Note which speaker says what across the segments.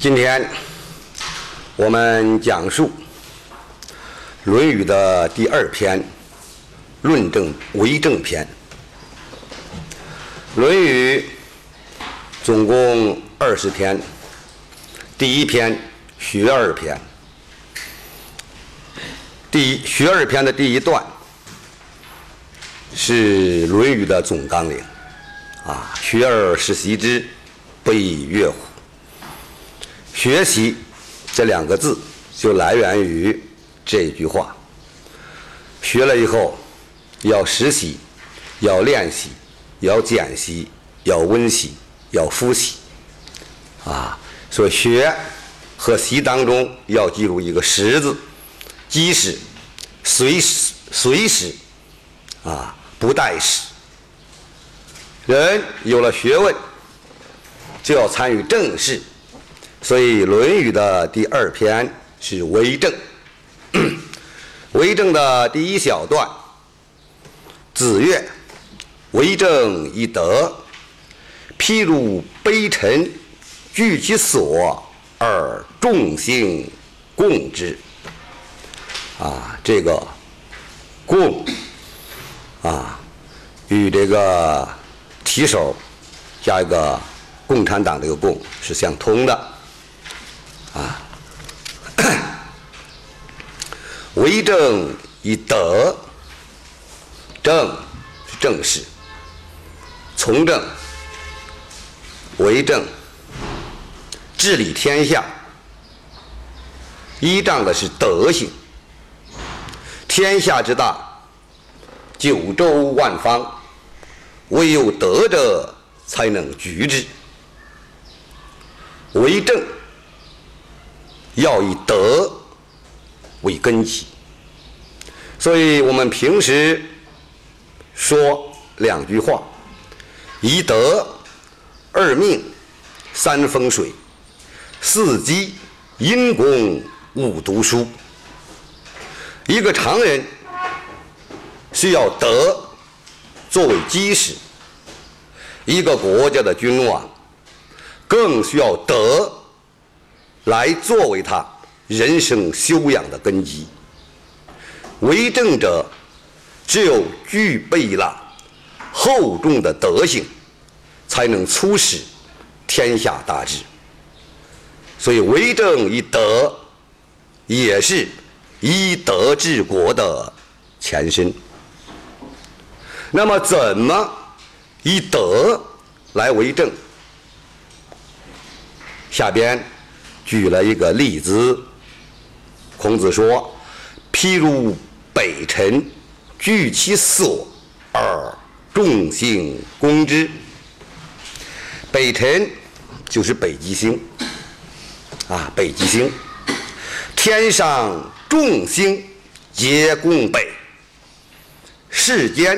Speaker 1: 今天我们讲述《论语》的第二篇《论证为政篇》。《论语》总共二十篇，第一篇学而篇，第一学而篇的第一段是《论语》的总纲领，啊，学而时习之，不亦说乎？学习这两个字就来源于这句话。学了以后要实习，要练习，要简习，要温习，要复习，啊，所学和习当中要记住一个“实”字，即时、随时、随时，啊，不待时。人有了学问，就要参与政事。所以，《论语》的第二篇是为政。为政的第一小段，子曰：“为政以德，譬如北辰，居其所而众星共之。”啊，这个“共”啊，与这个提手加一个共产党这个“共”是相通的。啊，为政以德，政是政事，从政为政，治理天下，依仗的是德行。天下之大，九州万方，唯有德者才能居之。为政。要以德为根基，所以我们平时说两句话：一德、二命、三风水、四积阴功、五读书。一个常人需要德作为基石，一个国家的君王更需要德。来作为他人生修养的根基。为政者只有具备了厚重的德行，才能促使天下大治。所以，为政以德，也是以德治国的前身。那么，怎么以德来为政？下边。举了一个例子，孔子说：“譬如北辰，居其所而众星攻之。北辰就是北极星，啊，北极星，天上众星皆共北。世间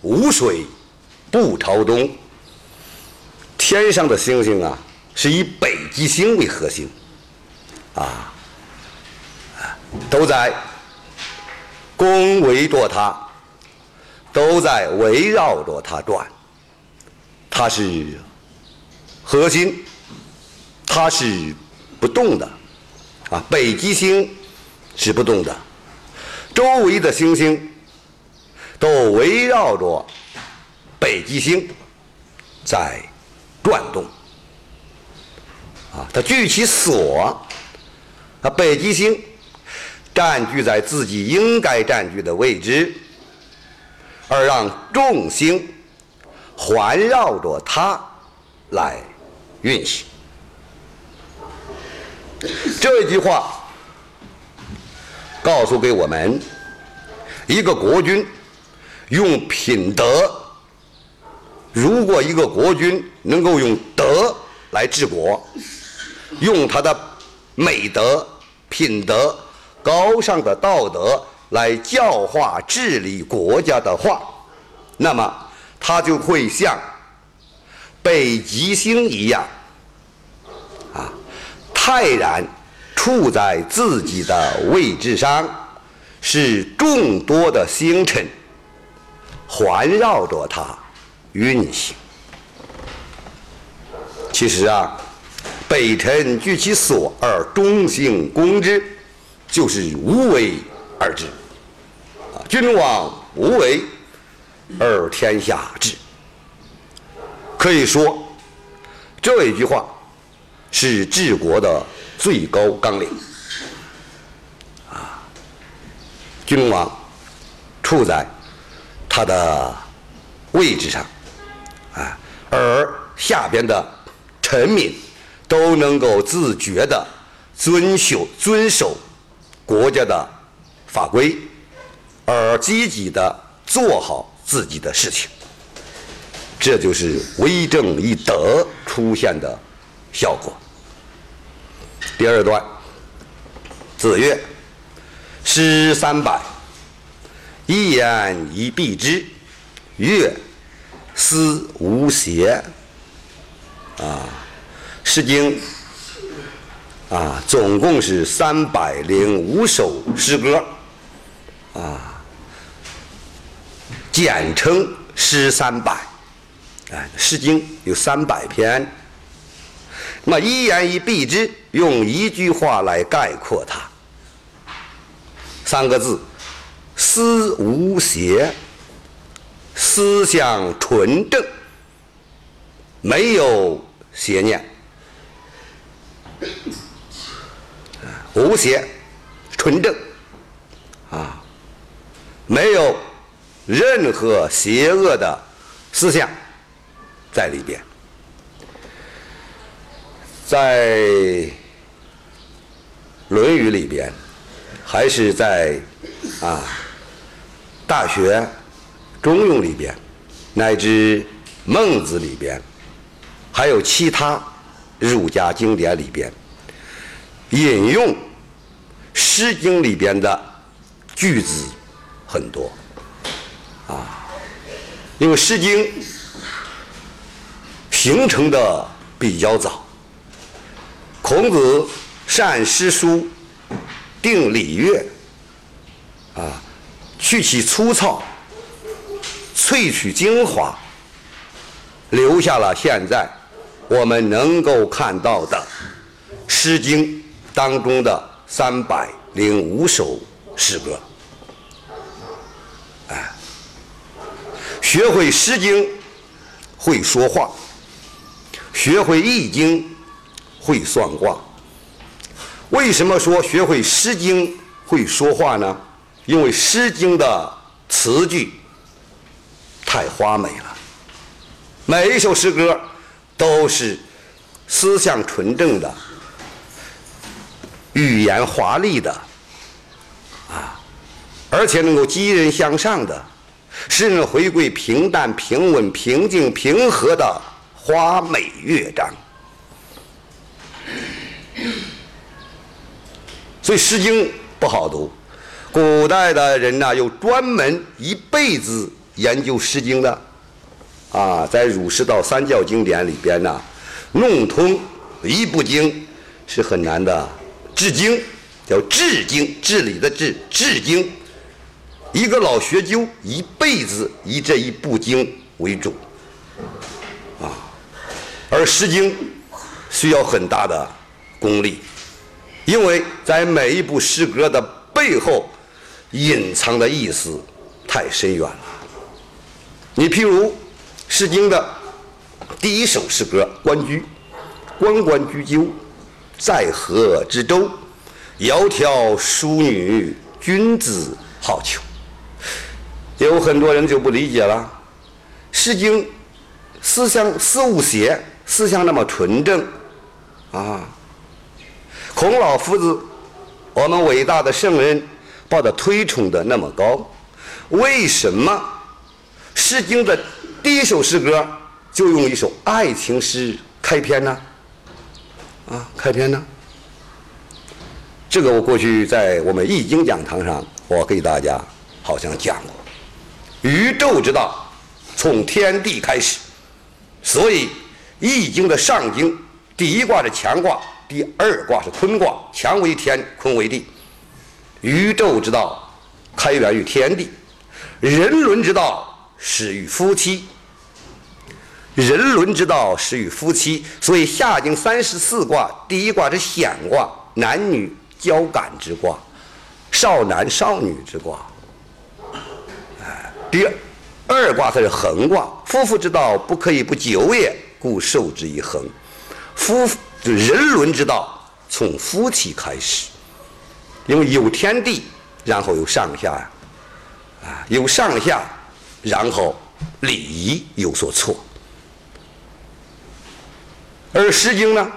Speaker 1: 无水不朝东。天上的星星啊，是以北极星为核心。”啊，都在恭维着它，都在围绕着它转。它是核心，它是不动的。啊，北极星是不动的，周围的星星都围绕着北极星在转动。啊，它聚其所。啊北极星占据在自己应该占据的位置，而让众星环绕着它来运行。这句话告诉给我们：一个国君用品德，如果一个国君能够用德来治国，用他的美德。品德高尚的道德来教化治理国家的话，那么他就会像北极星一样，啊，泰然处在自己的位置上，是众多的星辰环绕着它运行。其实啊，北辰居其所而中行攻之，就是无为而治。啊，君王无为而天下治。可以说，这一句话是治国的最高纲领。啊，君王处在他的位置上，啊，而下边的臣民都能够自觉的遵守遵守国家的法规，而积极的做好自己的事情。这就是为政以德出现的效果。第二段，子曰：“诗三百，一言以蔽之。曰：思无邪。”啊，《诗经》啊，总共是三百零五首诗歌，啊，简称《诗三百》。哎，《诗经》有三百篇，那么一言以蔽之，用一句话来概括它，三个字：思无邪，思想纯正，没有邪念，无邪，纯正，啊，没有任何邪恶的思想。在里边，在《论语》里边，还是在啊《大学》《中庸》里边，乃至《孟子》里边，还有其他儒家经典里边，引用《诗经》里边的句子很多啊，因为《诗经》。形成的比较早。孔子善诗书，定礼乐，啊，去其粗糙，萃取精华，留下了现在我们能够看到的《诗经》当中的三百零五首诗歌。哎，学会《诗经》，会说话。学会《易经》，会算卦。为什么说学会《诗经》会说话呢？因为《诗经》的词句太华美了，每一首诗歌都是思想纯正的，语言华丽的，啊，而且能够激人向上的，使人回归平淡、平稳、平静、平和的。花美乐章，所以《诗经》不好读。古代的人呢，有专门一辈子研究《诗经》的，啊，在儒释道三教经典里边呢，弄通一部经是很难的。治经叫治经，治理的治，治经。一个老学究一辈子以这一部经为主。啊而《诗经》需要很大的功力，因为在每一部诗歌的背后隐藏的意思太深远了。你譬如《诗经》的第一首诗歌《关雎》，关关雎鸠，在河之洲，窈窕淑女，君子好逑。有很多人就不理解了，《诗经》思想思无邪。思想那么纯正，啊，孔老夫子，我们伟大的圣人，把他推崇的那么高，为什么《诗经》的第一首诗歌就用一首爱情诗开篇呢？啊，开篇呢？这个我过去在我们易经讲堂上，我给大家好像讲过，宇宙之道从天地开始，所以。易经的上经，第一卦是乾卦，第二卦是坤卦。乾为天，坤为地。宇宙之道开源于天地，人伦之道始于夫妻。人伦之道始于夫妻，所以下经三十四卦，第一卦是显卦，男女交感之卦，少男少女之卦。哎，第二卦才是恒卦，夫妇之道不可以不久也，故受之以恒。夫人伦之道从夫妻开始，因为有天地，然后有上下呀，啊，有上下，然后礼仪有所错。而《诗经》呢？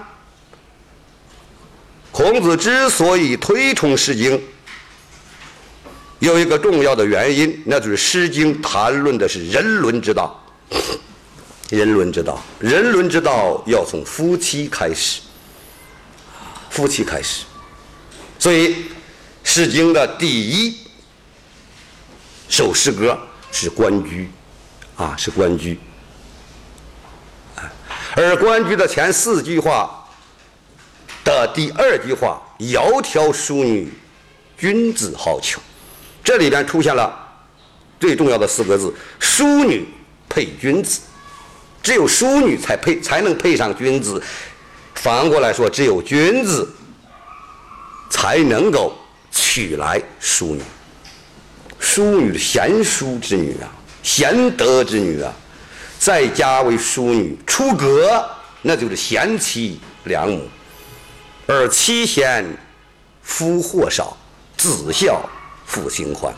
Speaker 1: 孔子之所以推崇《诗经》，有一个重要的原因，那就是《诗经》谈论的是人伦之道。人伦之道，人伦之道要从夫妻开始，夫妻开始。所以，《诗经》的第一首诗歌是《关雎》，啊，是《关雎》。而《关雎》的前四句话的第二句话“窈窕淑女，君子好逑”，这里边出现了最重要的四个字：“淑女配君子”。只有淑女才配，才能配上君子。反过来说，只有君子才能够娶来淑女。淑女贤淑之女啊，贤德之女啊。在家为淑女，出阁那就是贤妻良母。而妻贤，夫祸少；子孝，父心宽。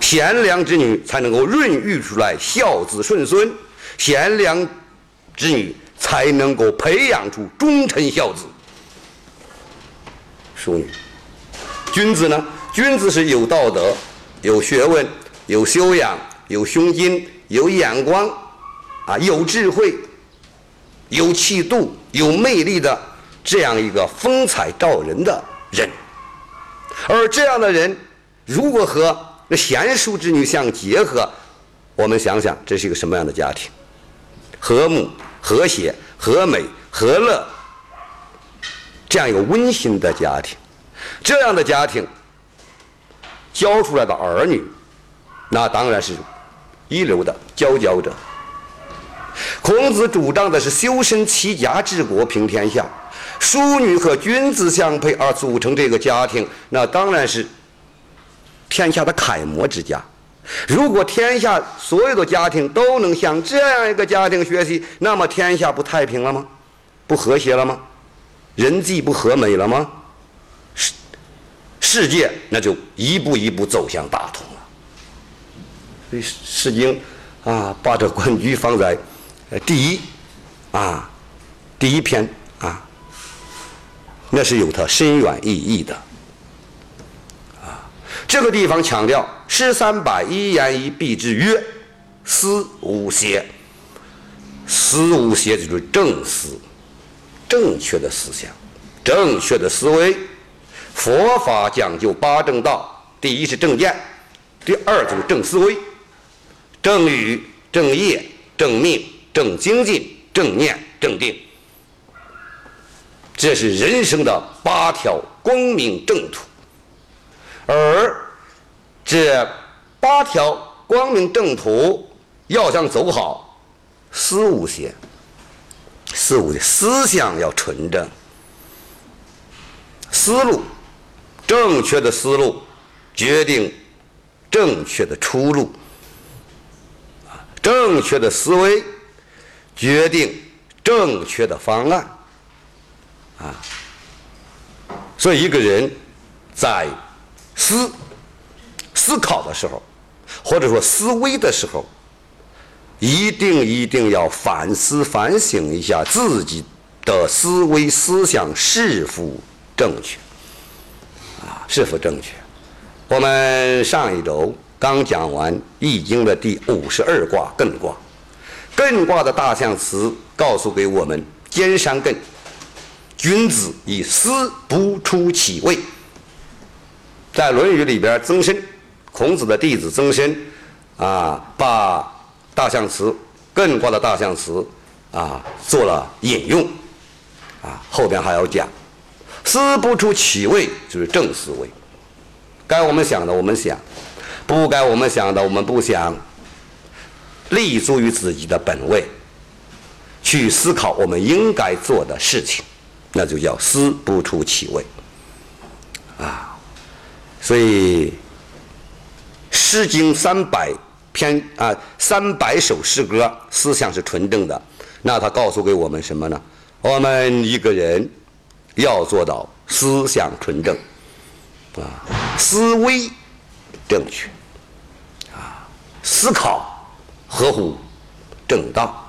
Speaker 1: 贤良之女才能够孕育出来孝子顺孙，贤良之女才能够培养出忠臣孝子。淑女，君子呢？君子是有道德、有学问、有修养、有胸襟、有眼光。啊，有智慧、有气度、有魅力的这样一个风采照人的人，而这样的人如果和那贤淑之女相结合，我们想想这是一个什么样的家庭？和睦、和谐、和美、和乐，这样一个温馨的家庭，这样的家庭教出来的儿女，那当然是一流的佼佼者。孔子主张的是修身齐家治国平天下，淑女和君子相配而组成这个家庭，那当然是天下的楷模之家。如果天下所有的家庭都能向这样一个家庭学习，那么天下不太平了吗？不和谐了吗？人际不和美了吗？世世界那就一步一步走向大同了。所以《诗经》啊，把这《关雎》放在。呃，第一，啊，第一篇啊，那是有它深远意义的，啊，这个地方强调“诗三百，一言以蔽之曰：思无邪。思无邪就是正思，正确的思想，正确的思维。佛法讲究八正道，第一是正见，第二就是正思维，正语、正业、正命。正精进、正念、正定，这是人生的八条光明正途。而这八条光明正途要想走好，思无邪，思无邪，思想要纯正，思路正确的思路决定正确的出路，正确的思维。决定正确的方案，啊，所以一个人在思思考的时候，或者说思维的时候，一定一定要反思反省一下自己的思维思想是否正确，啊，是否正确？我们上一周刚讲完《易经》的第五十二卦艮卦。艮卦的大象辞告诉给我们：兼山艮，君子以思不出其位。在《论语》里边，曾参，孔子的弟子曾参，啊，把大象辞艮卦的大象辞啊做了引用，啊，后边还要讲，思不出其位就是正思维，该我们想的我们想，不该我们想的我们不想。立足于自己的本位，去思考我们应该做的事情，那就叫思不出其位。啊，所以《诗经》三百篇啊，三百首诗歌，思想是纯正的。那他告诉给我们什么呢？我们一个人要做到思想纯正，啊，思维正确，啊，思考合乎正当。